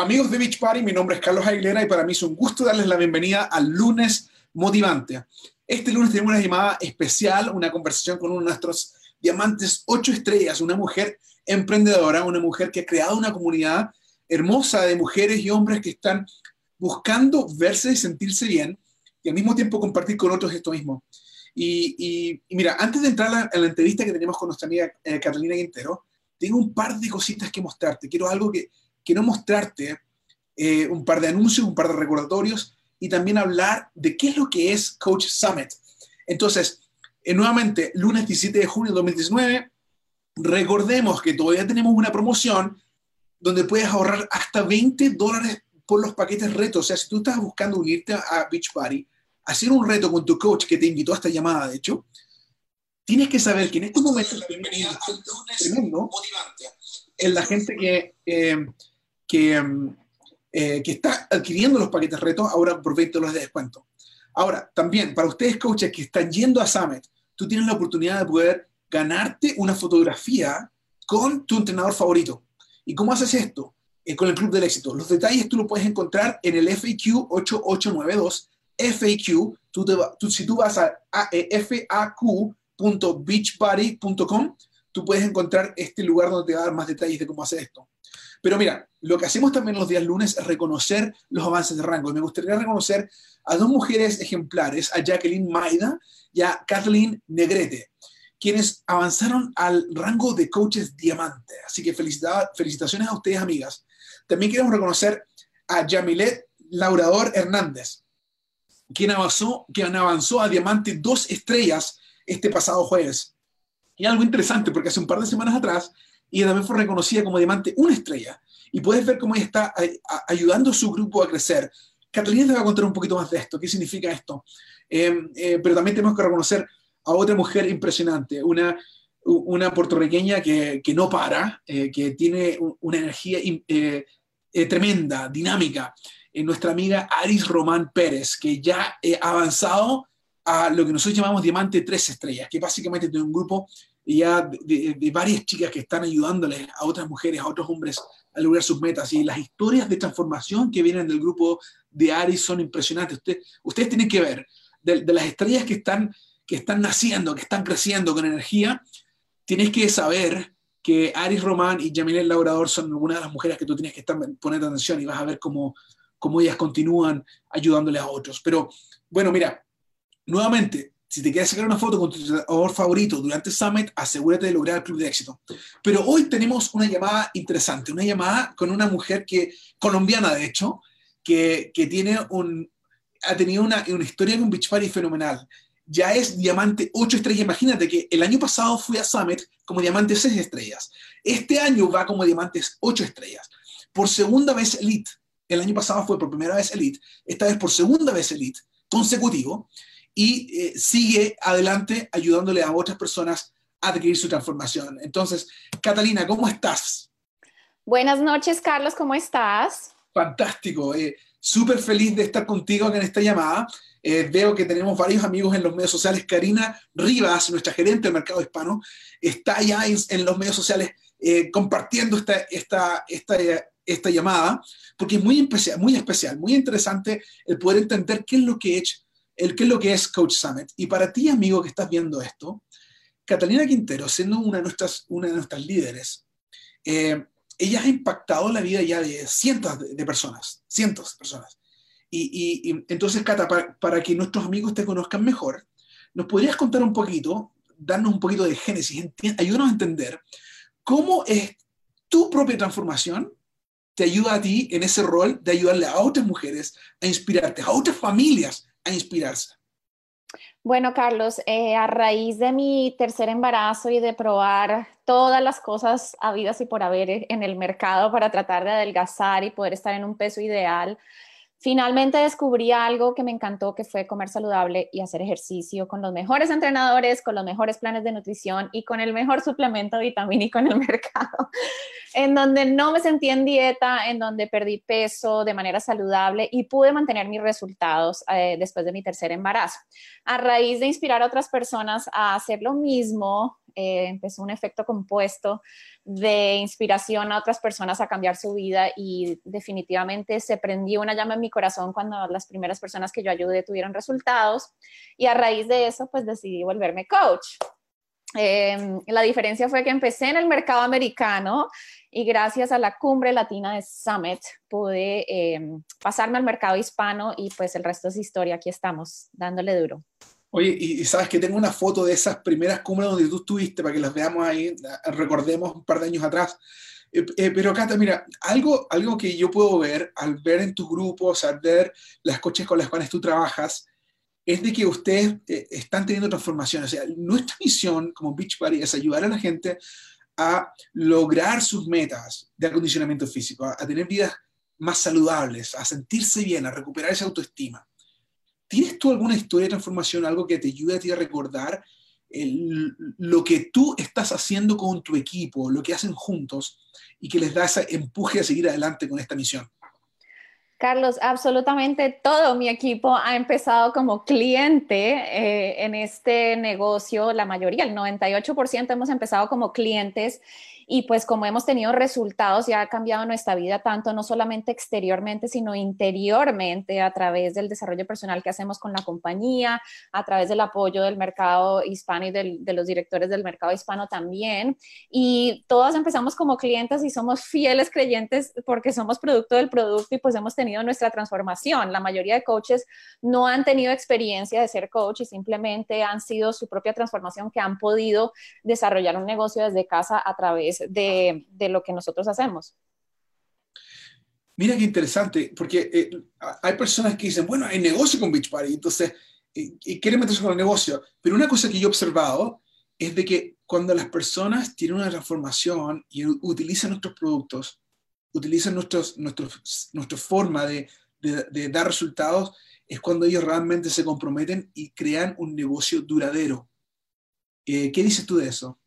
Amigos de Beach Party, mi nombre es Carlos Aguilera y para mí es un gusto darles la bienvenida al lunes motivante. Este lunes tenemos una llamada especial, una conversación con uno de nuestros diamantes ocho estrellas, una mujer emprendedora, una mujer que ha creado una comunidad hermosa de mujeres y hombres que están buscando verse y sentirse bien y al mismo tiempo compartir con otros esto mismo. Y, mira, antes de entrar a la, entrevista que tenemos con nuestra amiga eh, Catalina Quintero, tengo un par de cositas que mostrarte. Quiero algo que quiero mostrarte, eh, un par de anuncios, un par de recordatorios y también hablar de qué es lo que es Coach Summit. Entonces, eh, nuevamente, lunes 17 de junio de 2019, recordemos que todavía tenemos una promoción donde puedes ahorrar hasta 20 dólares por los paquetes retos. O sea, si tú estás buscando unirte a Beach Party, hacer un reto con tu coach que te invitó a esta llamada, de hecho, tienes que saber que en este momento tremendo en la gente que, eh, que, eh, que, está adquiriendo los paquetes retos ahora por 20 dólares de descuento. Ahora, también para ustedes coaches que están yendo a Summit, tú tienes la oportunidad de poder ganarte una fotografía con tu entrenador favorito. ¿Y cómo haces esto? Eh, con el Club del Éxito. Los detalles tú lo puedes encontrar en el FAQ 8892. FAQ, tú si tú vas a, a faq.beachbody.com, tú puedes encontrar este lugar donde te va a dar más detalles de cómo hacer esto. Pero mira, lo que hacemos también los días lunes es reconocer los avances de rango. Y me gustaría reconocer a dos mujeres ejemplares, a Jacqueline Maida y a Kathleen Negrete quienes avanzaron al rango de coaches diamante. Así que felicitaciones a ustedes, amigas. También queremos reconocer a Yamilet Laurador Hernández, quien avanzó, quien avanzó a diamante dos estrellas este pasado jueves. Y algo interesante, porque hace un par de semanas atrás, ella también fue reconocida como diamante una estrella. Y puedes ver cómo ella está eh, ayudando a su grupo a crecer. Catalina te va a contar un poquito más de esto, qué significa esto. Eh, eh, pero también tenemos que reconocer a otra mujer impresionante, una, una puertorriqueña que, que no para, eh, que tiene una energía tremenda, dinámica. nuestra amiga Aris Román Pérez, que ya ha avanzado a lo que nosotros llamamos Diamante Tres Estrellas, que básicamente tiene un grupo ya de, de, varias chicas que están ayudándoles a otras mujeres, a otros hombres a lograr sus metas. Y las historias de transformación que vienen del grupo de Aris son impresionantes. Usted, ustedes tienen que ver de, de las estrellas que están que están naciendo, que están creciendo con energía, tienes que saber que Aris Román y Yamilet Laurador son algunas de las mujeres que tú tienes que estar, poner atención y vas a ver cómo, cómo ellas continúan ayudándole a otros. Pero bueno, mira, nuevamente, si te quieres sacar una foto con tu entrenador favorito durante Summit, asegúrate de lograr el club de éxito. Pero hoy tenemos una llamada interesante, una llamada con una mujer que, colombiana de hecho, que, que tiene un, ha tenido una, una historia en un beach party fenomenal ya es diamante 8 estrellas. Imagínate que el año pasado fui a Summit como diamante 6 estrellas. Este año va como diamantes 8 estrellas. Por segunda vez Elite. El año pasado fue por primera vez Elite. Esta vez por segunda vez Elite consecutivo. Y eh, sigue adelante ayudándole a otras personas a adquirir su transformación. Entonces, Catalina, ¿cómo estás? Buenas noches, Carlos, ¿cómo estás? Fantástico. Eh, Súper feliz de estar contigo en esta llamada. Eh, veo que tenemos varios amigos en los medios sociales. Karina Rivas, nuestra gerente del mercado hispano, está ya en, los medios sociales eh, compartiendo esta, esta, esta, esta, llamada, porque es muy especial, muy especial, muy interesante el poder entender qué es lo que es, el, qué es, lo que es Coach Summit. Y para ti, amigo que estás viendo esto, Catalina Quintero, siendo una de nuestras, una de nuestras líderes, eh, ella ha impactado la vida ya de cientos de personas, cientos de personas. Y, entonces, Cata, para, que nuestros amigos te conozcan mejor, ¿nos podrías contar un poquito, darnos un poquito de génesis, ayúdanos a entender cómo es tu propia transformación te ayuda a ti en ese rol de ayudarle a otras mujeres a inspirarte, a otras familias a inspirarse? Bueno, Carlos, eh, a raíz de mi tercer embarazo y de probar todas las cosas habidas y por haber en el mercado para tratar de adelgazar y poder estar en un peso ideal, Finalmente descubrí algo que me encantó, que fue comer saludable y hacer ejercicio con los mejores entrenadores, con los mejores planes de nutrición y con el mejor suplemento vitamínico en el mercado, en donde no me sentí en dieta, en donde perdí peso de manera saludable y pude mantener mis resultados eh, después de mi tercer embarazo. A raíz de inspirar a otras personas a hacer lo mismo, eh, empezó un efecto compuesto de inspiración a otras personas a cambiar su vida y definitivamente se prendió una llama en mi corazón cuando las primeras personas que yo ayudé tuvieron resultados y a raíz de eso pues decidí volverme coach. Em, la diferencia fue que empecé en el mercado americano y gracias a la cumbre latina de Summit pude em, pasarme al mercado hispano y pues el resto es historia, aquí estamos dándole duro. Oye, y, sabes que tengo una foto de esas primeras cumbres donde tú estuviste para que las veamos ahí, recordemos un par de años atrás. Eh, eh, pero Cata, mira, algo, algo que yo puedo ver al ver en tus grupos, al ver las coches con las cuales tú trabajas, es de que ustedes eh, están teniendo transformaciones. O sea, nuestra misión como Beachbody es ayudar a la gente a lograr sus metas de acondicionamiento físico, a, tener vidas más saludables, a sentirse bien, a recuperar esa autoestima. ¿Tienes tú alguna historia de transformación, algo que te ayude a ti a recordar lo que tú estás haciendo con tu equipo, lo que hacen juntos y que les da ese empuje a seguir adelante con esta misión? Carlos, absolutamente todo mi equipo ha empezado como cliente eh, en este negocio, la mayoría, el 98% hemos empezado como clientes y pues como hemos tenido resultados y ha cambiado nuestra vida tanto no solamente exteriormente, sino interiormente a través del desarrollo personal que hacemos con la compañía, a través del apoyo del mercado hispano y de los directores del mercado hispano también. Y todos empezamos como clientes y somos fieles creyentes porque somos producto del producto y pues hemos tenido nuestra transformación. La mayoría de coaches no han tenido experiencia de ser coach y simplemente han sido su propia transformación que han podido desarrollar un negocio desde casa a través de, lo que nosotros hacemos. Mira qué interesante, porque eh, hay personas que dicen, bueno, hay negocio con Beachbody, entonces, y, quieren meterse con el negocio, pero una cosa que yo he observado es de que cuando las personas tienen una transformación y utilizan nuestros productos, utilizan nuestros, nuestros, nuestra forma de, dar resultados, es cuando ellos realmente se comprometen y crean un negocio duradero. Eh, ¿Qué dices tú de eso?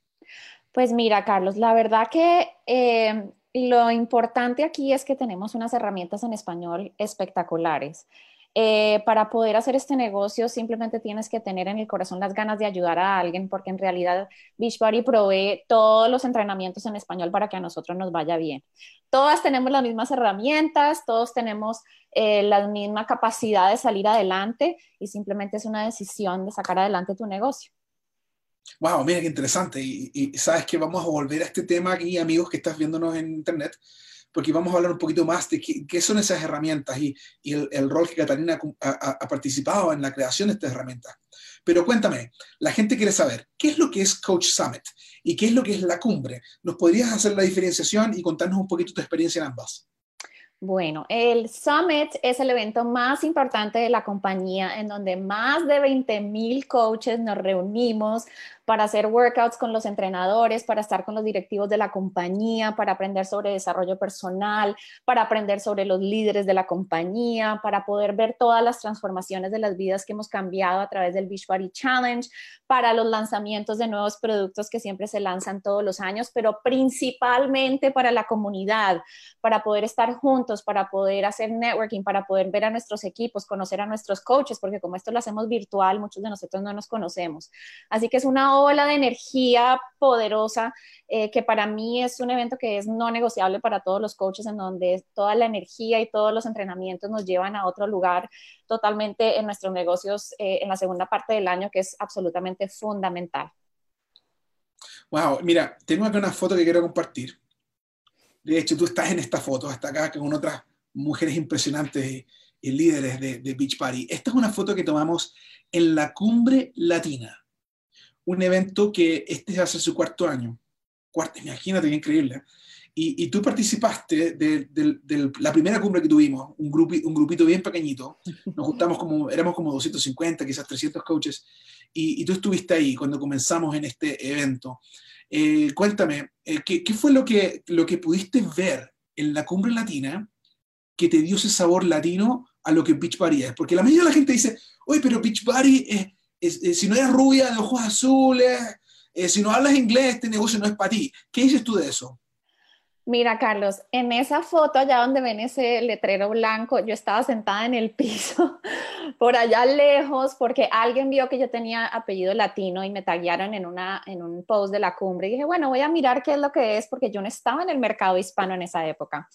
Pues mira, Carlos, la verdad que eh, lo importante aquí es que tenemos unas herramientas en español espectaculares. Eh, para poder hacer este negocio simplemente tienes que tener en el corazón las ganas de ayudar a alguien porque en realidad Beachbody provee todos los entrenamientos en español para que a nosotros nos vaya bien. Todas tenemos las mismas herramientas, todos tenemos eh, la misma capacidad de salir adelante y simplemente es una decisión de sacar adelante tu negocio. Wow, mira qué interesante. Y, sabes que vamos a volver a este tema aquí, amigos que estás viéndonos en internet, porque vamos a hablar un poquito más de qué, son esas herramientas y, el, rol que Catalina ha, participado en la creación de estas herramientas. Pero cuéntame, la gente quiere saber, ¿qué es lo que es Coach Summit y qué es lo que es la cumbre? ¿Nos podrías hacer la diferenciación y contarnos un poquito tu experiencia en ambas? Bueno, el Summit es el evento más importante de la compañía en donde más de 20 mil coaches nos reunimos para hacer workouts con los entrenadores, para estar con los directivos de la compañía, para aprender sobre desarrollo personal, para aprender sobre los líderes de la compañía, para poder ver todas las transformaciones de las vidas que hemos cambiado a través del Beachbody Challenge, para los lanzamientos de nuevos productos que siempre se lanzan todos los años, pero principalmente para la comunidad, para poder estar juntos, para poder hacer networking, para poder ver a nuestros equipos, conocer a nuestros coaches, porque como esto lo hacemos virtual, muchos de nosotros no nos conocemos. Así que es una ola de energía poderosa eh, que para mí es un evento que es no negociable para todos los coaches, en donde toda la energía y todos los entrenamientos nos llevan a otro lugar totalmente en nuestros negocios eh, en la segunda parte del año, que es absolutamente fundamental. Wow, mira, tengo acá una foto que quiero compartir. De hecho, tú estás en esta foto, hasta acá con otras mujeres impresionantes y, líderes de, de Beach Party. Esta es una foto que tomamos en la cumbre latina un evento que este va a ser su cuarto año. Cuarto, imagínate qué increíble. Y, y tú participaste de, la primera cumbre que tuvimos, un, grupi, un grupito bien pequeñito. Nos juntamos como, éramos como 250, quizás 300 coaches. Y, y tú estuviste ahí cuando comenzamos en este evento. Eh, cuéntame, eh, ¿qué, ¿qué, fue lo que, lo que pudiste ver en la cumbre latina que te dio ese sabor latino a lo que Beachbody es? Porque la mayoría de la gente dice, oye, pero Beachbody es eh, si no eres rubia de ojos azules, eh, si no hablas inglés, este negocio no es para ti. ¿Qué dices tú de eso? Mira, Carlos, en esa foto allá donde ven ese letrero blanco, yo estaba sentada en el piso, por allá lejos, porque alguien vio que yo tenía apellido latino y me taguearon en, una, en un post de la cumbre. Y dije, bueno, voy a mirar qué es lo que es, porque yo no estaba en el mercado hispano en esa época.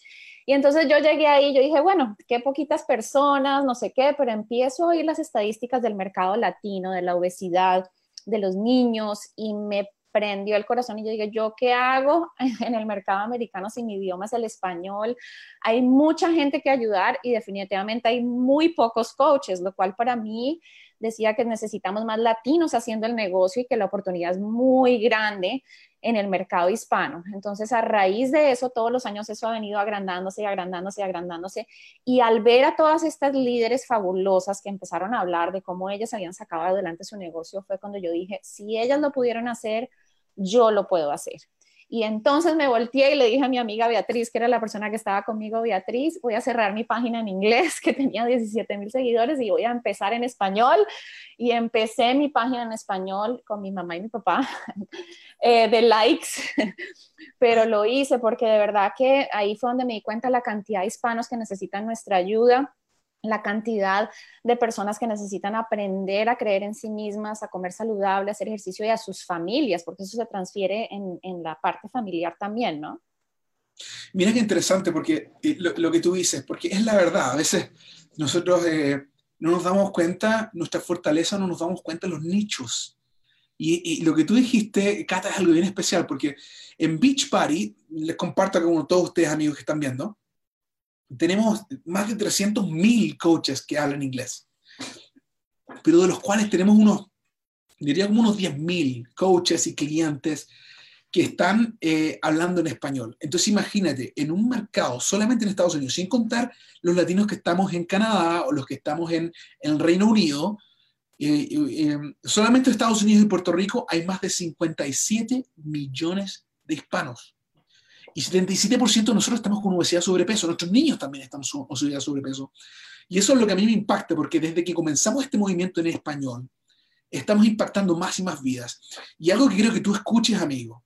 Y entonces yo llegué ahí, yo dije, bueno, qué poquitas personas, no sé qué, pero empiezo a oír las estadísticas del mercado latino, de la obesidad, de los niños, y me prendió el corazón y yo dije, ¿yo qué hago en el mercado americano si mi idioma es el español? Hay mucha gente que ayudar y definitivamente hay muy pocos coaches, lo cual para mí decía que necesitamos más latinos haciendo el negocio y que la oportunidad es muy grande en el mercado hispano. Entonces, a raíz de eso, todos los años eso ha venido agrandándose agrandándose y agrandándose. Y al ver a todas estas líderes fabulosas que empezaron a hablar de cómo ellas habían sacado adelante su negocio, fue cuando yo dije, si ellas lo pudieron hacer, yo lo puedo hacer. Y entonces me volteé y le dije a mi amiga Beatriz, que era la persona que estaba conmigo, Beatriz, voy a cerrar mi página en inglés, que tenía 17 mil seguidores, y voy a empezar en español. Y empecé mi página en español con mi mamá y mi papá, eh, de likes, pero lo hice porque de verdad que ahí fue donde me di cuenta la cantidad de hispanos que necesitan nuestra ayuda la cantidad de personas que necesitan aprender a creer en sí mismas, a comer saludable, a hacer ejercicio y a sus familias, porque eso se transfiere en, la parte familiar también, ¿no? Mira qué interesante, porque eh, lo, que tú dices, porque es la verdad, a veces nosotros eh, no nos damos cuenta, nuestra fortaleza no nos damos cuenta los nichos. Y, lo que tú dijiste, Cata, es algo bien especial, porque en Beach Party, les comparto con todos ustedes amigos que están viendo, tenemos más de 300.000 coaches que hablan inglés, pero de los cuales tenemos unos, diría como unos 10.000 coaches y clientes que están eh, hablando en español. Entonces imagínate, en un mercado solamente en Estados Unidos, sin contar los latinos que estamos en Canadá o los que estamos en, el Reino Unido, eh, eh, solamente en Estados Unidos y Puerto Rico hay más de 57 millones de hispanos. Y 77% de nosotros estamos con obesidad sobrepeso, nuestros niños también están con obesidad sobrepeso. Y eso es lo que a mí me impacta, porque desde que comenzamos este movimiento en español, estamos impactando más y más vidas. Y algo que quiero que tú escuches, amigo,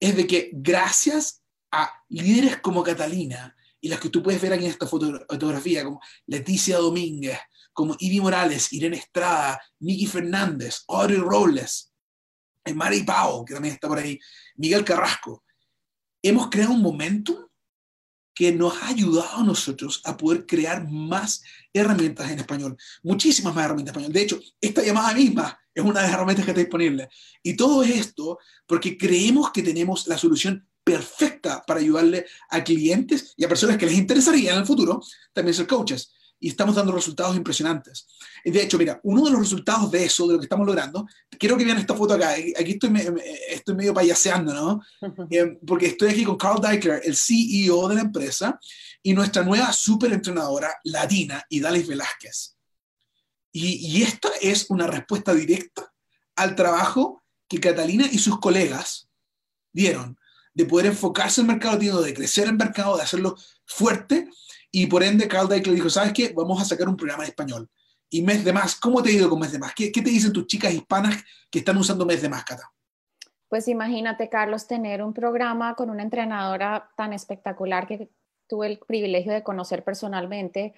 es de que gracias a líderes como Catalina, y las que tú puedes ver aquí en esta fotografía, como Leticia Domínguez, como Ivy Morales, Irene Estrada, Nicky Fernández, Audrey Robles, Mari Pau, que también está por ahí, Miguel Carrasco, hemos creado un momentum que nos ha ayudado a nosotros a poder crear más herramientas en español, muchísimas más herramientas en español. De hecho, esta llamada misma es una de las herramientas que está disponible. Y todo esto porque creemos que tenemos la solución perfecta para ayudarle a clientes y a personas que les interesaría en el futuro también ser coaches y estamos dando resultados impresionantes. De hecho, mira, uno de los resultados de eso, de lo que estamos logrando, quiero que vean esta foto acá. Aquí estoy, estoy medio payaseando, ¿no? Eh, porque estoy aquí con Carl Deichler, el CEO de la empresa, y nuestra nueva super entrenadora latina, Idalis Velázquez. Y, y esta es una respuesta directa al trabajo que Catalina y sus colegas dieron de poder enfocarse en el mercado latino, de crecer el mercado, de hacerlo fuerte y por ende, Carl le dijo, ¿sabes qué? Vamos a sacar un programa de español. Y Mes de Más, ¿cómo te ha ido con Mes de Más? ¿Qué, te dicen tus chicas hispanas que están usando Mes de Más, Cata? Pues imagínate, Carlos, tener un programa con una entrenadora tan espectacular que tuve el privilegio de conocer personalmente,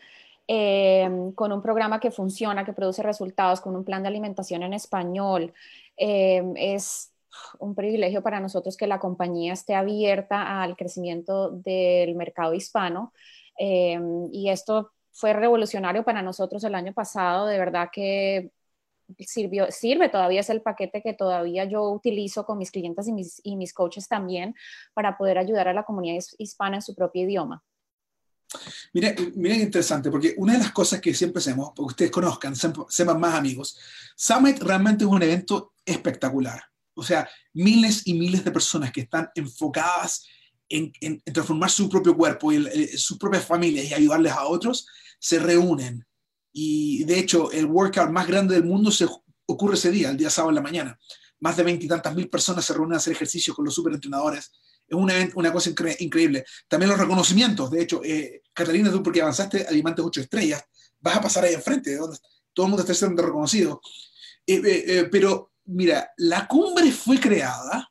em, con un programa que funciona, que produce resultados, con un plan de alimentación en español. Em, es un privilegio para nosotros que la compañía esté abierta al crecimiento del mercado hispano. Em, y esto fue revolucionario para nosotros el año pasado, de verdad que sirvió, sirve todavía, es el paquete que todavía yo utilizo con mis clientes y mis, y mis coaches también para poder ayudar a la comunidad hispana en su propio idioma. Miren, miren interesante, porque una de las cosas que siempre hacemos, para que ustedes conozcan, sepan más amigos, Summit realmente es un evento espectacular. O sea, miles y miles de personas que están enfocadas en, transformar su propio cuerpo y eh, sus propias familias y ayudarles a otros, se reúnen. Y de hecho, el workout más grande del mundo se ocurre ese día, el día sábado en la mañana. Más de veintitantas mil personas se reúnen a hacer ejercicio con los superentrenadores. Es una, una cosa increíble. También los reconocimientos. De hecho, eh, Catalina, tú porque avanzaste a Diamantes 8 estrellas, vas a pasar ahí enfrente, donde todo el mundo está siendo reconocido. Eh, eh, pero mira, la cumbre fue creada,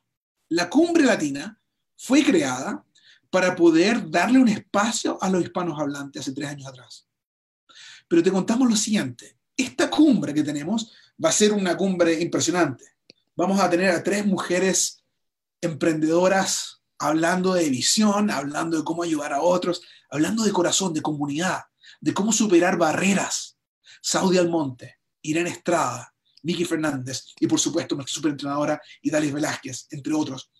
la cumbre latina, fue creada para poder darle un espacio a los hispanos hablantes hace tres años atrás. Pero te contamos lo siguiente, esta cumbre que tenemos va a ser una cumbre impresionante. Vamos a tener a tres mujeres emprendedoras hablando de visión, hablando de cómo ayudar a otros, hablando de corazón, de comunidad, de cómo superar barreras. Saudi Almonte, Irene Estrada, Miki Fernández y por supuesto nuestra superentrenadora Idalis Velázquez, entre otros.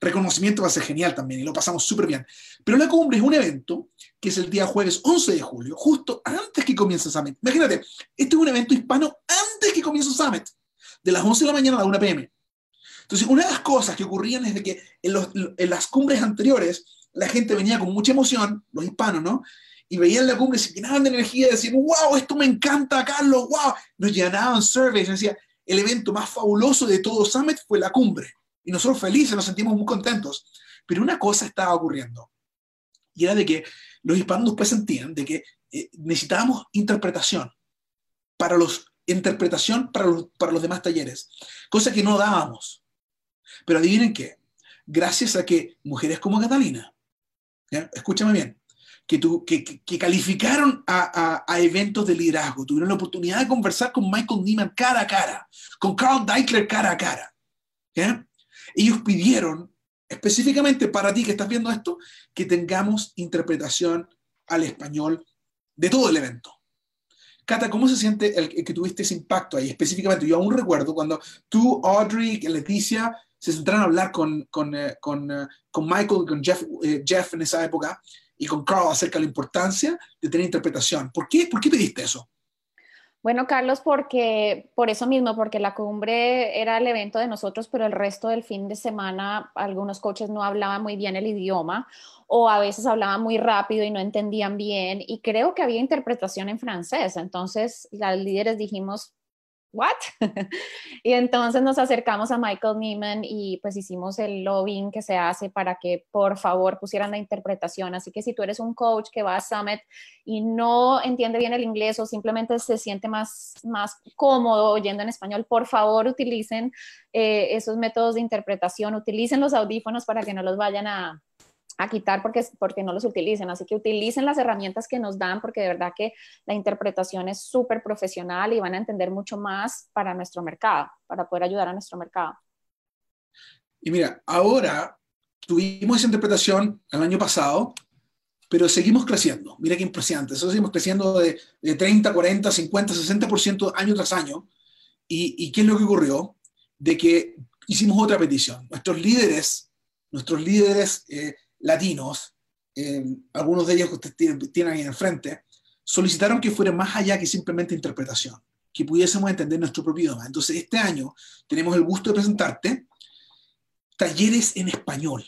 Reconocimiento va a ser genial también y lo pasamos súper bien. Pero la cumbre es un evento que es el día jueves 11 de julio, justo antes que comience Summit. Imagínate, este es un evento hispano antes que comience Summit, de las 11 de la mañana a la 1 pm. Entonces, una de las cosas que ocurrían es de que en, las cumbres anteriores la gente venía con mucha emoción, los hispanos, ¿no? Y veían la cumbre, se llenaban de energía, decían, wow, esto me encanta, Carlos, wow. Nos llenaban surveys, decía, el evento más fabuloso de todo Summit fue la cumbre. Y nosotros felices, nos sentimos muy contentos. Pero una cosa estaba ocurriendo. Y era de que los hispanos después sentían de que eh, necesitábamos interpretación para los interpretación para los, para los demás talleres, cosa que no dábamos. Pero adivinen qué, gracias a que mujeres como Catalina, escúchame bien, que, tu, que, que, calificaron a, a, eventos de liderazgo, tuvieron la oportunidad de conversar con Michael Neiman cara a cara, con Carl Deichler cara a cara. Ellos pidieron específicamente para ti que estás viendo esto, que tengamos interpretación al español de todo el evento. Cata, ¿cómo se siente el, que tuviste ese impacto ahí? Específicamente, yo aún recuerdo cuando tú, Audrey, Leticia se sentaron a hablar con, con, eh, con, eh, con Michael, con Jeff, eh, Jeff en esa época y con Carl acerca de la importancia de tener interpretación. ¿Por qué, ¿Por qué pediste eso? Bueno, Carlos, porque por eso mismo, porque la cumbre era el evento de nosotros, pero el resto del fin de semana algunos coaches no hablaban muy bien el idioma o a veces hablaban muy rápido y no entendían bien y creo que había interpretación en francés. Entonces, las líderes dijimos, ¿what? y entonces nos acercamos a Michael Neiman y pues hicimos el lobbying que se hace para que por favor pusieran la interpretación. Así que si tú eres un coach que va a Summit y no entiende bien el inglés o simplemente se siente más, más cómodo oyendo en español, por favor utilicen eh, esos métodos de interpretación, utilicen los audífonos para que no los vayan a, a quitar porque, porque no los utilicen. Así que utilicen las herramientas que nos dan porque de verdad que la interpretación es súper profesional y van a entender mucho más para nuestro mercado, para poder ayudar a nuestro mercado. Y mira, ahora tuvimos esa interpretación el año pasado, pero seguimos creciendo. Mira qué impresionante. Seguimos creciendo de, de 30, 40, 50, 60% año tras año. ¿Y, ¿Y qué es lo que ocurrió? De que hicimos otra petición. Nuestros líderes, nuestros líderes eh, latinos, eh, algunos de ellos que ustedes tienen, ahí enfrente, solicitaron que fuera más allá que simplemente interpretación, que pudiésemos entender nuestro propio idioma. Entonces, este año tenemos el gusto de presentarte talleres en español.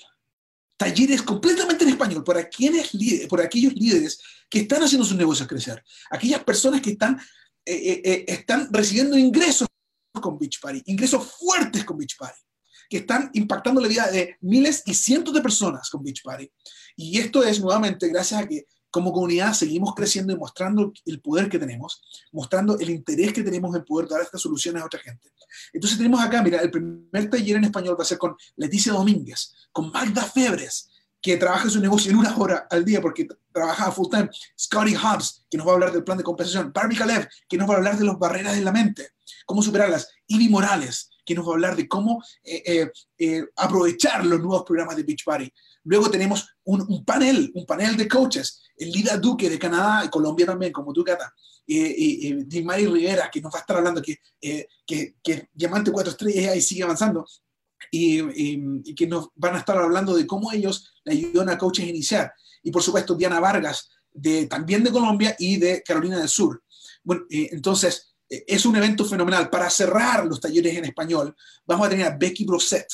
Talleres completamente en español para, quienes, por aquellos líderes que están haciendo sus negocios crecer. Aquellas personas que están, eh, eh, están recibiendo ingresos con Beach Party, ingresos fuertes con Beach Party que están impactando la vida de miles y cientos de personas con Beach Party. Y esto es nuevamente gracias a que como comunidad seguimos creciendo y mostrando el poder que tenemos, mostrando el interés que tenemos en poder dar estas soluciones a otra gente. Entonces tenemos acá, mira, el primer taller en español va a ser con Leticia Domínguez, con Magda Febres, que trabaja su negocio en una hora al día porque trabaja full time, Scotty Hobbs, que nos va a hablar del plan de compensación, Barbie Kalev, que nos va a hablar de las barreras de la mente, cómo superarlas, Ivy Morales, que nos va a hablar de cómo eh, eh, eh, aprovechar los nuevos programas de Beach Party. Luego tenemos un, panel, un panel de coaches, el Lida Duque de Canadá y Colombia también, como tú, Cata, y, y, Mari Rivera, que nos va a estar hablando que, que, que Diamante 4 estrellas y sigue avanzando, y, y, que nos van a estar hablando de cómo ellos le ayudan a coaches a iniciar. Y por supuesto, Diana Vargas, de, también de Colombia y de Carolina del Sur. Bueno, entonces, es un evento fenomenal. Para cerrar los talleres en español, vamos a tener a Becky Brosset,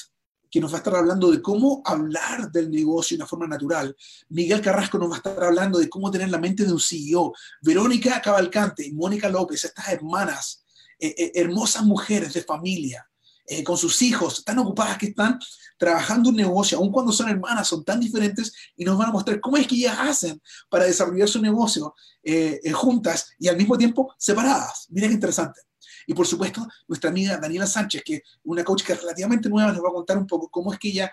que nos va a estar hablando de cómo hablar del negocio de una forma natural. Miguel Carrasco nos va a estar hablando de cómo tener la mente de un CEO. Verónica Cavalcante y Mónica López, estas hermanas, eh, eh, hermosas mujeres de familia, eh, con sus hijos, tan ocupadas que están trabajando un negocio, aun cuando son hermanas, son tan diferentes y nos van a mostrar cómo es que ellas hacen para desarrollar su negocio eh, eh, juntas y al mismo tiempo separadas. Miren qué interesante. Y por supuesto, nuestra amiga Daniela Sánchez, que es una coach que es relativamente nueva, nos va a contar un poco cómo es que ella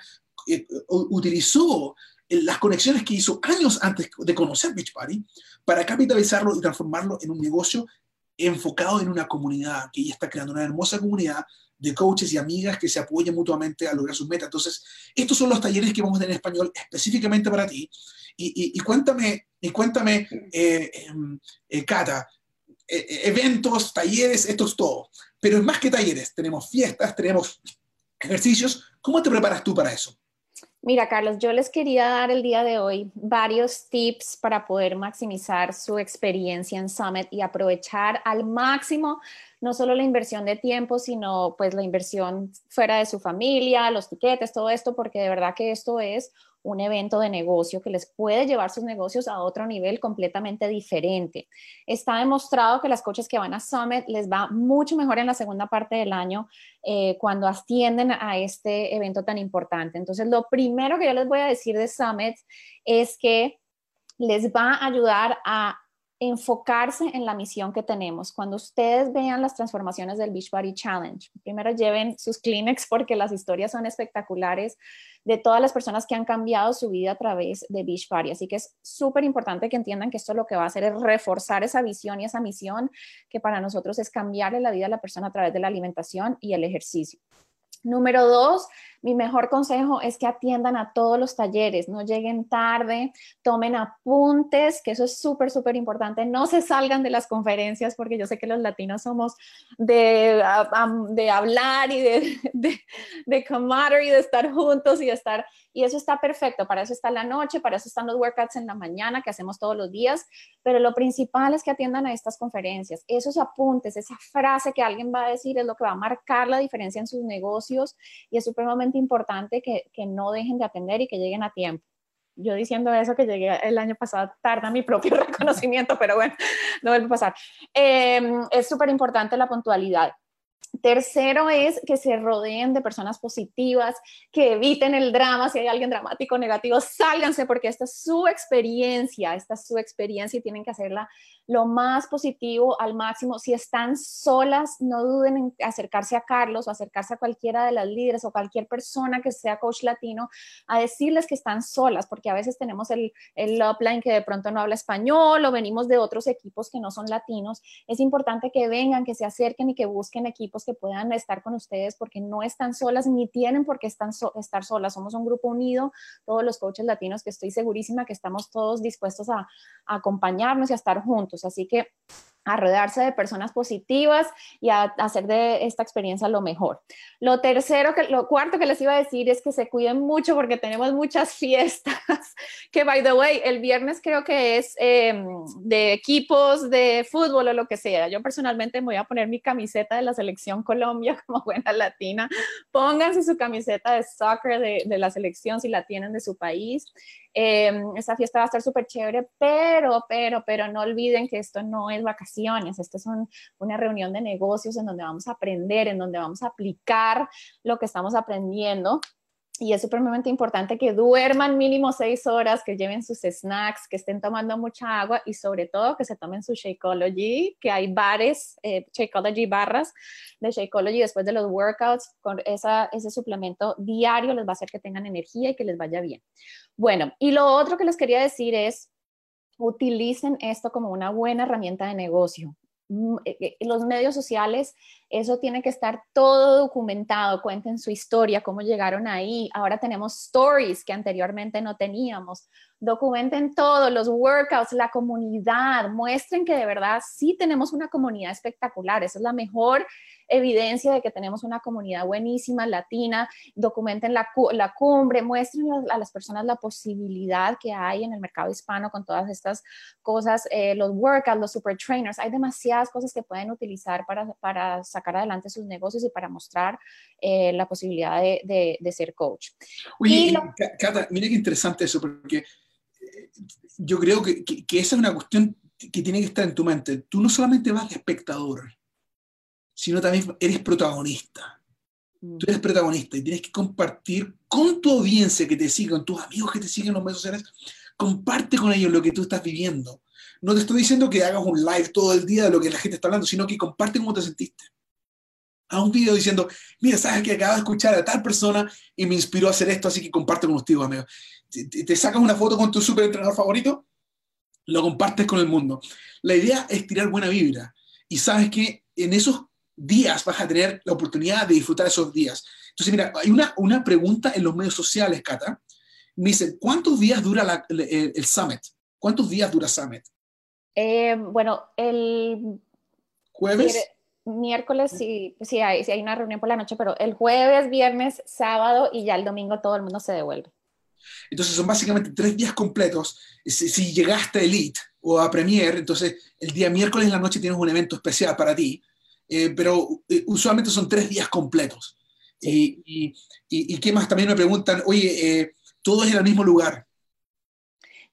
utilizó las conexiones que hizo años antes de conocer Beachbody para capitalizarlo y transformarlo en un negocio enfocado en una comunidad, que ella está creando una hermosa comunidad de coaches y amigas que se apoyen mutuamente a lograr sus metas. Entonces, estos son los talleres que vamos a tener en español específicamente para ti. Y, cuéntame, y cuéntame eh, em, eh, Cata, eh, eventos, talleres, esto es todo. Pero es más que talleres, tenemos fiestas, tenemos ejercicios. ¿Cómo te preparas tú para eso? Mira, Carlos, yo les quería dar el día de hoy varios tips para poder maximizar su experiencia en Summit y aprovechar al máximo no solo la inversión de tiempo, sino pues la inversión fuera de su familia, los tiquetes, todo esto, porque de verdad que esto es un evento de negocio que les puede llevar sus negocios a otro nivel completamente diferente. Está demostrado que las coaches que van a Summit les va mucho mejor en la segunda parte del año eh, cuando ascienden a este evento tan importante. Entonces, lo primero que yo les voy a decir de Summit es que les va a ayudar a enfocarse en la misión que tenemos. Cuando ustedes vean las transformaciones del Beachbody Challenge, primero lleven sus Kleenex porque las historias son espectaculares de todas las personas que han cambiado su vida a través de Beachbody. Así que es súper importante que entiendan que esto lo que va a hacer es reforzar esa visión y esa misión que para nosotros es cambiarle la vida a la persona a través de la alimentación y el ejercicio. Número dos, mi mejor consejo es que atiendan a todos los talleres, no lleguen tarde, tomen apuntes, que eso es súper, súper importante. No se salgan de las conferencias porque yo sé que los latinos somos de, de hablar y de, de, de de estar juntos y de estar, y eso está perfecto. Para eso está la noche, para eso están los workouts en la mañana que hacemos todos los días, pero lo principal es que atiendan a estas conferencias. Esos apuntes, esa frase que alguien va a decir es lo que va a marcar la diferencia en sus negocios y es supremamente importante que, no dejen de atender y que lleguen a tiempo yo diciendo eso que llegué el año pasado tarda mi propio reconocimiento, pero bueno, no vuelve a pasar. Em, es súper importante la puntualidad. Tercero es que se rodeen de personas positivas, que eviten el drama. Si hay alguien dramático o negativo, sálganse porque esta es su experiencia, esta es su experiencia y tienen que hacerla lo más positivo al máximo. Si están solas, no duden en acercarse a Carlos o acercarse a cualquiera de las líderes o cualquier persona que sea coach latino a decirles que están solas, porque a veces tenemos el, el upline que de pronto no habla español o venimos de otros equipos que no son latinos. Es importante que vengan, que se acerquen y que busquen equipos que puedan estar con ustedes porque no están solas ni tienen por qué estar solas. Somos un grupo unido, todos los coaches latinos que estoy segurísima que estamos todos dispuestos a acompañarnos y a estar juntos. Así que a rodearse de personas positivas y a, hacer de esta experiencia lo mejor. Lo tercero, que, lo cuarto que les iba a decir es que se cuiden mucho porque tenemos muchas fiestas, que by the way, el viernes creo que es em, de equipos de fútbol o lo que sea. Yo personalmente me voy a poner mi camiseta de la selección Colombia como buena latina. Pónganse su camiseta de soccer de, de la selección si la tienen de su país. Eh, esta fiesta va a estar súper chévere, pero, pero, pero no olviden que esto no es vacaciones, esto es una reunión de negocios en donde vamos a aprender, en donde vamos a aplicar lo que estamos aprendiendo y es supremamente importante que duerman mínimo seis horas, que lleven sus snacks, que estén tomando mucha agua y sobre todo que se tomen su Shakeology, que hay bares, eh, Shakeology barras de Shakeology después de los workouts, con esa, ese suplemento diario les va a hacer que tengan energía y que les vaya bien. Bueno, y lo otro que les quería decir es, utilicen esto como una buena herramienta de negocio. Eh, eh, los medios sociales, eso tiene que estar todo documentado, cuenten su historia, cómo llegaron ahí. Ahora tenemos stories que anteriormente no teníamos. Documenten todo, los workouts, la comunidad, muestren que de verdad sí tenemos una comunidad espectacular. Esa es la mejor evidencia de que tenemos una comunidad buenísima, latina, documenten la, la cumbre, muestren a, las personas la posibilidad que hay en el mercado hispano con todas estas cosas, eh, los workouts, los super trainers, hay demasiadas cosas que pueden utilizar para, para sacar adelante sus negocios y para mostrar eh, la posibilidad de, de, ser coach. Oye, Cata, mira qué interesante eso, porque yo creo que, que, que esa es una cuestión que tiene que estar en tu mente. Tú no solamente vas de espectador, sino también eres protagonista. Mm. Tú eres protagonista y tienes que compartir con tu audiencia que te sigue, con tus amigos que te siguen en los medios sociales, comparte con ellos lo que tú estás viviendo. No te estoy diciendo que hagas un live todo el día de lo que la gente está hablando, sino que comparte cómo te sentiste. Haz un video diciendo, mira, sabes que acabo de escuchar a tal persona y me inspiró a hacer esto, así que comparte con ustedes, amigos. Te, sacas una foto con tu super entrenador favorito, lo compartes con el mundo. La idea es tirar buena vibra. Y sabes que en esos días vas a tener la oportunidad de disfrutar esos días. Entonces, mira, hay una, una pregunta en los medios sociales, Cata. Me dice, ¿cuántos días dura el, Summit? ¿Cuántos días dura Summit? Eh, bueno, el... ¿Jueves? miércoles sí, sí hay, sí hay una reunión por la noche, pero el jueves, viernes, sábado y ya el domingo todo el mundo se devuelve. Entonces son básicamente tres días completos. Si, llegaste a Elite o a Premier, entonces el día miércoles en la noche tienes un evento especial para ti, eh, pero eh, usualmente son tres días completos. Y, y, qué más? También me preguntan, oye, eh, ¿todo es en el mismo lugar?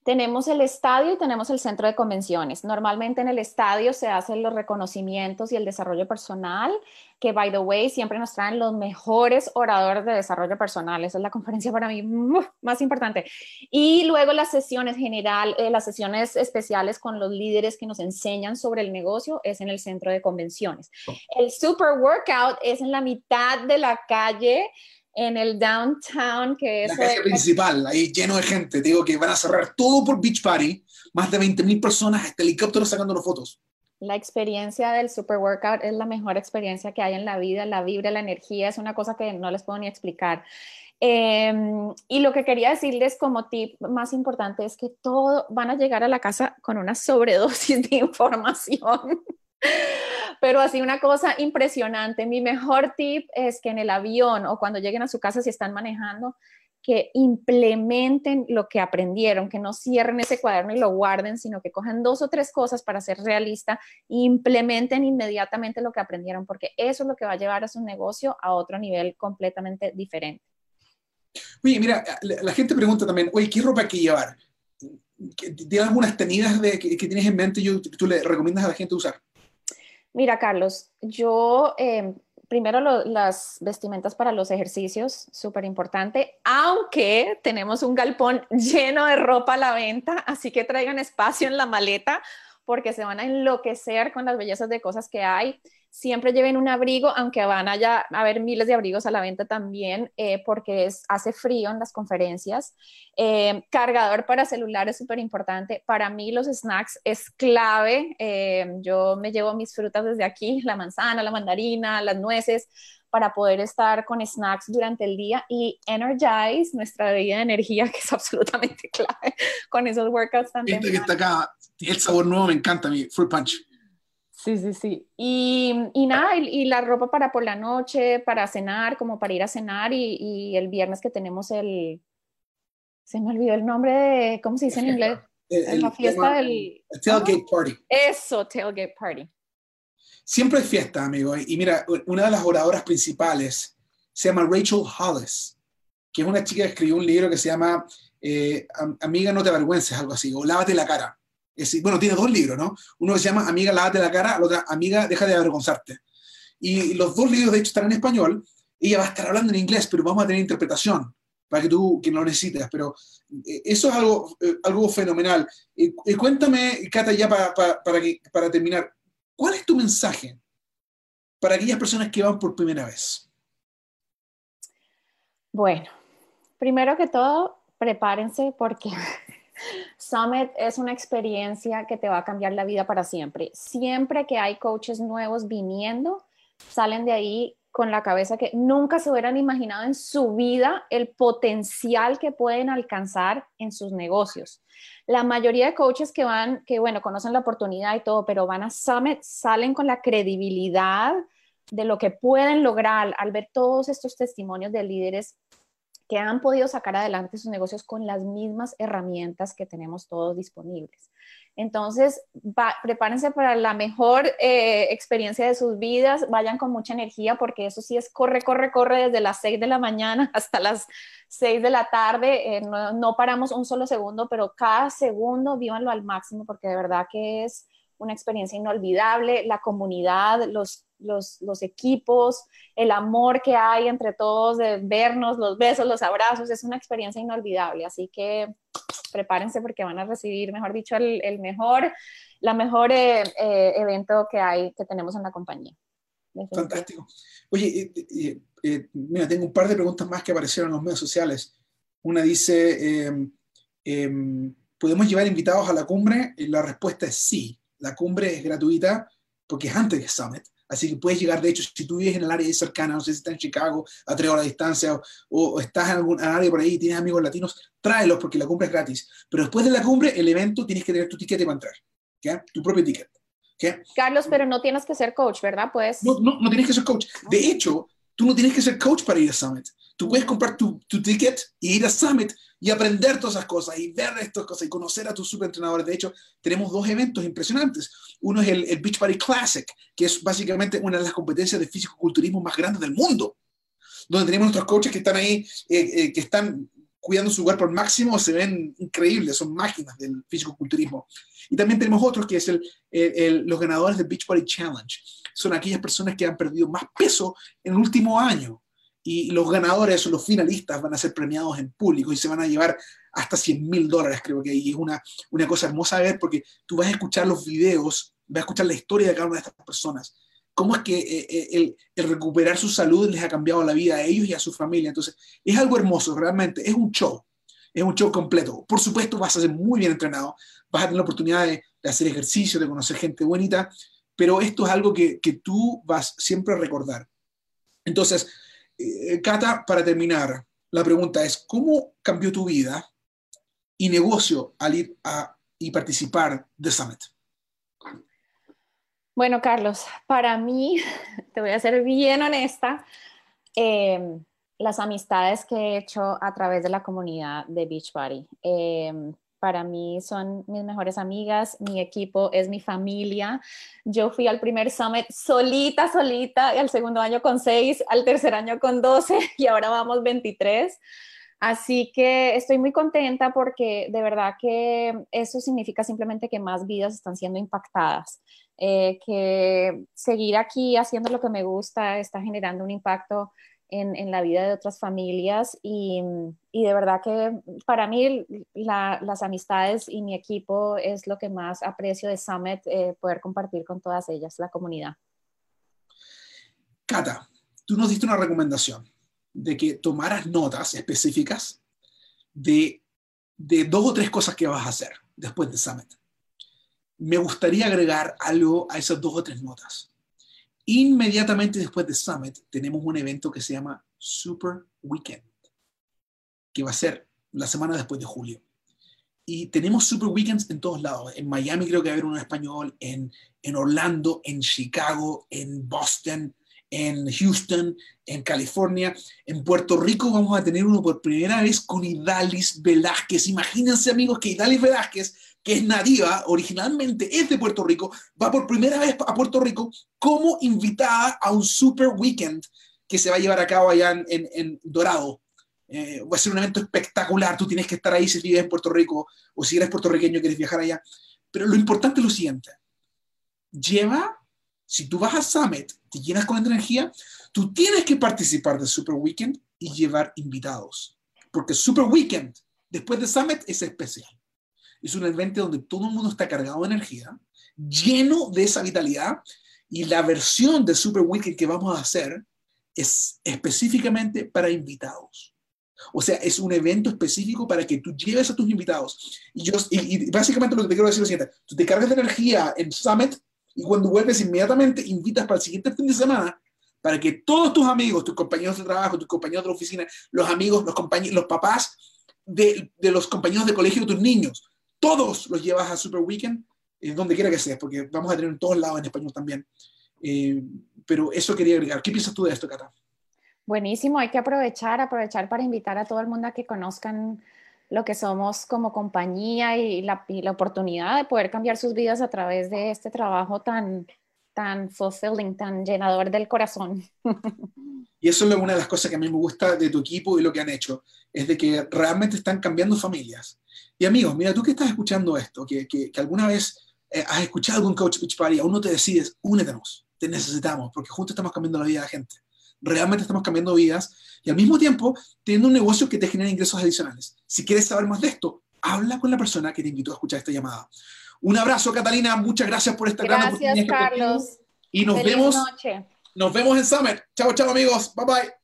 Tenemos el estadio y tenemos el centro de convenciones. Normalmente en el estadio se hacen los reconocimientos y el desarrollo personal, que by the way siempre nos traen los mejores oradores de desarrollo personal. Esa es la conferencia para mí más importante. Y luego las sesiones general, eh, las sesiones especiales con los líderes que nos enseñan sobre el negocio es en el centro de convenciones. Oh. El super workout es en la mitad de la calle en el downtown, que es... La calle principal, ahí lleno de gente. digo que van a cerrar todo por Beach Party, más de 20.000 personas, este helicóptero sacándonos fotos. La experiencia del super workout es la mejor experiencia que hay en la vida, la vibra, la energía, es una cosa que no les puedo ni explicar. Em, y lo que quería decirles como tip más importante es que todo van a llegar a la casa con una sobredosis de información. Pero así una cosa impresionante. Mi mejor tip es que en el avión o cuando lleguen a su casa si están manejando, que implementen lo que aprendieron, que no cierren ese cuaderno y lo guarden, sino que cojan dos o tres cosas para ser realista e implementen inmediatamente lo que aprendieron, porque eso es lo que va a llevar a su negocio a otro nivel completamente diferente. Oye, mira, la, gente pregunta también, oye, ¿qué ropa hay que llevar? ¿Tienes algunas tenidas de, que, tienes en mente y tú le recomiendas a la gente usar? Mira, Carlos, yo em, primero las vestimentas para los ejercicios, súper importante, aunque tenemos un galpón lleno de ropa a la venta, así que traigan espacio en la maleta porque se van a enloquecer con las bellezas de cosas que hay siempre lleven un abrigo, aunque van a haber miles de abrigos a la venta también, eh, porque es, hace frío en las conferencias. Eh, cargador para celular es súper importante. Para mí los snacks es clave. Eh, yo me llevo mis frutas desde aquí, la manzana, la mandarina, las nueces, para poder estar con snacks durante el día y Energize, nuestra bebida de energía, que es absolutamente clave con esos workouts también. Este que está acá, el sabor nuevo me encanta, mi fruit punch. Sí, sí, sí. Y, y nada, y, la ropa para por la noche, para cenar, como para ir a cenar. Y, y, el viernes que tenemos el. Se me olvidó el nombre de. ¿Cómo se dice en inglés? la fiesta del. Tailgate Party. Eso, Tailgate Party. Siempre hay fiesta, amigo. Y mira, una de las oradoras principales se llama Rachel Hollis, que es una chica que escribió un libro que se llama eh, Amiga, no te avergüences, algo así, o Lávate la cara bueno, tiene dos libros, ¿no? Uno que se llama Amiga, lávate la cara, la otra, Amiga, deja de avergonzarte. Y los dos libros, de hecho, están en español. Ella va a estar hablando en inglés, pero vamos a tener interpretación para que tú, que lo necesitas. Pero eh, eso es algo, eh, algo fenomenal. Y, cuéntame, Cata, ya para, para, para terminar, ¿cuál es tu mensaje para aquellas personas que van por primera vez? Bueno, primero que todo, prepárense porque Summit es una experiencia que te va a cambiar la vida para siempre. Siempre que hay coaches nuevos viniendo, salen de ahí con la cabeza que nunca se hubieran imaginado en su vida el potencial que pueden alcanzar en sus negocios. La mayoría de coaches que van, que bueno, conocen la oportunidad y todo, pero van a Summit, salen con la credibilidad de lo que pueden lograr al ver todos estos testimonios de líderes que han podido sacar adelante sus negocios con las mismas herramientas que tenemos todos disponibles. Entonces, prepárense para la mejor eh, experiencia de sus vidas, vayan con mucha energía porque eso sí es corre, corre, corre desde las 6 de la mañana hasta las 6 de la tarde. Eh, no, no, paramos un solo segundo, pero cada segundo vívanlo al máximo porque de verdad que es una experiencia inolvidable. La comunidad, los los, los, equipos, el amor que hay entre todos, de vernos, los besos, los abrazos, es una experiencia inolvidable. Así que prepárense porque van a recibir, mejor dicho, el, el mejor, la mejor eh, eh, evento que hay, que tenemos en la compañía. Fantástico. Oye, eh, mira, tengo un par de preguntas más que aparecieron en los medios sociales. Una dice, em, em, ¿podemos llevar invitados a la cumbre? La respuesta es sí. La cumbre es gratuita porque es antes de Summit. Así que puedes llegar, de hecho, si tú vives en el área cercana, no sé si estás en Chicago, a tres horas de distancia, o, estás en algún área por ahí y tienes amigos latinos, tráelos porque la cumbre es gratis. Pero después de la cumbre, el evento tienes que tener tu ticket para entrar, ¿okay? tu propio ticket. Carlos, pero no tienes que ser coach, ¿verdad? Pues... No, no, no tienes que ser coach. De hecho, tú no tienes que ser coach para ir a Summit. Tú puedes comprar tu, tu ticket y ir a Summit y aprender todas esas cosas y ver estas cosas y conocer a tus superentrenadores. De hecho, tenemos dos eventos impresionantes. Uno es el, el Beach Party Classic, que es básicamente una de las competencias de físico-culturismo más grandes del mundo, donde tenemos nuestros coaches que están ahí, eh, eh, que están cuidando su cuerpo al máximo, se ven increíbles, son máquinas del físico-culturismo. Y también tenemos otros que es el, el, los ganadores del Beach Party Challenge. Son aquellas personas que han perdido más peso en el último año y los ganadores o los finalistas van a ser premiados en público y se van a llevar hasta 100 mil dólares, creo que y es una, una cosa hermosa de ver porque tú vas a escuchar los videos, vas a escuchar la historia de cada una de estas personas, cómo es que eh, eh, el, recuperar su salud les ha cambiado la vida a ellos y a su familia. Entonces, es algo hermoso, realmente, es un show, es un show completo. Por supuesto, vas a ser muy bien entrenado, vas a tener la oportunidad de, hacer ejercicio, de conocer gente bonita, pero esto es algo que, tú vas siempre a recordar. Entonces, eh, para terminar, la pregunta es, ¿cómo cambió tu vida y negocio al ir a, y participar de Summit? Bueno, Carlos, para mí, te voy a ser bien honesta, eh, las amistades que he hecho a través de la comunidad de Beachbody. Eh, para mí son mis mejores amigas, mi equipo es mi familia. Yo fui al primer summit solita, solita, y al segundo año con seis, al tercer año con 12 y ahora vamos 23. Así que estoy muy contenta porque de verdad que eso significa simplemente que más vidas están siendo impactadas, eh, que seguir aquí haciendo lo que me gusta está generando un impacto en, la vida de otras familias y, de verdad que para mí las amistades y mi equipo es lo que más aprecio de Summit, eh, poder compartir con todas ellas, la comunidad. Cata, tú nos diste una recomendación de que tomaras notas específicas de, de dos o tres cosas que vas a hacer después de Summit. Me gustaría agregar algo a esas dos o tres notas. Inmediatamente después de Summit tenemos un evento que se llama Super Weekend, que va a ser la semana después de julio. Y tenemos Super Weekends en todos lados. En Miami creo que va a haber uno español, en, en Orlando, en Chicago, en Boston, en Houston, en California. En Puerto Rico vamos a tener uno por primera vez con Idalis Velázquez. Imagínense amigos que Idalis Velázquez que es nativa, originalmente es de Puerto Rico, va por primera vez a Puerto Rico como invitada a un super weekend que se va a llevar a cabo allá en, Dorado. Eh, va a ser un evento espectacular, tú tienes que estar ahí si vives en Puerto Rico o si eres puertorriqueño y quieres viajar allá. Pero lo importante es lo siguiente, lleva, si tú vas a Summit, te llenas con energía, tú tienes que participar del Super Weekend y llevar invitados, porque Super Weekend después de Summit es especial es un evento donde todo el mundo está cargado de energía, lleno de esa vitalidad, y la versión de Super Weekend que vamos a hacer es específicamente para invitados. O sea, es un evento específico para que tú lleves a tus invitados. Y, yo, y, básicamente lo que te quiero decir es lo siguiente, tú te cargas de energía en Summit y cuando vuelves inmediatamente invitas para el siguiente fin de semana para que todos tus amigos, tus compañeros de trabajo, tus compañeros de la oficina, los amigos, los compañeros, los papás de, de los compañeros de colegio de tus niños, todos los llevas a Super Weekend, eh, donde quiera que sea, porque vamos a tener en todos lados en español también. Eh, pero eso quería agregar. ¿Qué piensas tú de esto, Cata? Buenísimo, hay que aprovechar, aprovechar para invitar a todo el mundo a que conozcan lo que somos como compañía y la, y la oportunidad de poder cambiar sus vidas a través de este trabajo tan, tan fulfilling, tan llenador del corazón. Y eso es una de las cosas que a mí me gusta de tu equipo y lo que han hecho, es de que realmente están cambiando familias. Y amigos, mira, tú que estás escuchando esto, que, que, alguna vez eh, has escuchado algún coach Beach Party, aún no te decides, únetenos, te necesitamos, porque juntos estamos cambiando la vida de la gente. Realmente estamos cambiando vidas y al mismo tiempo teniendo un negocio que te genera ingresos adicionales. Si quieres saber más de esto, habla con la persona que te invitó a escuchar esta llamada. Un abrazo, Catalina. Muchas gracias por esta gran oportunidad. Gracias, Carlos. Y nos vemos. Nos vemos en Summer. Chao, chao, amigos. Bye bye.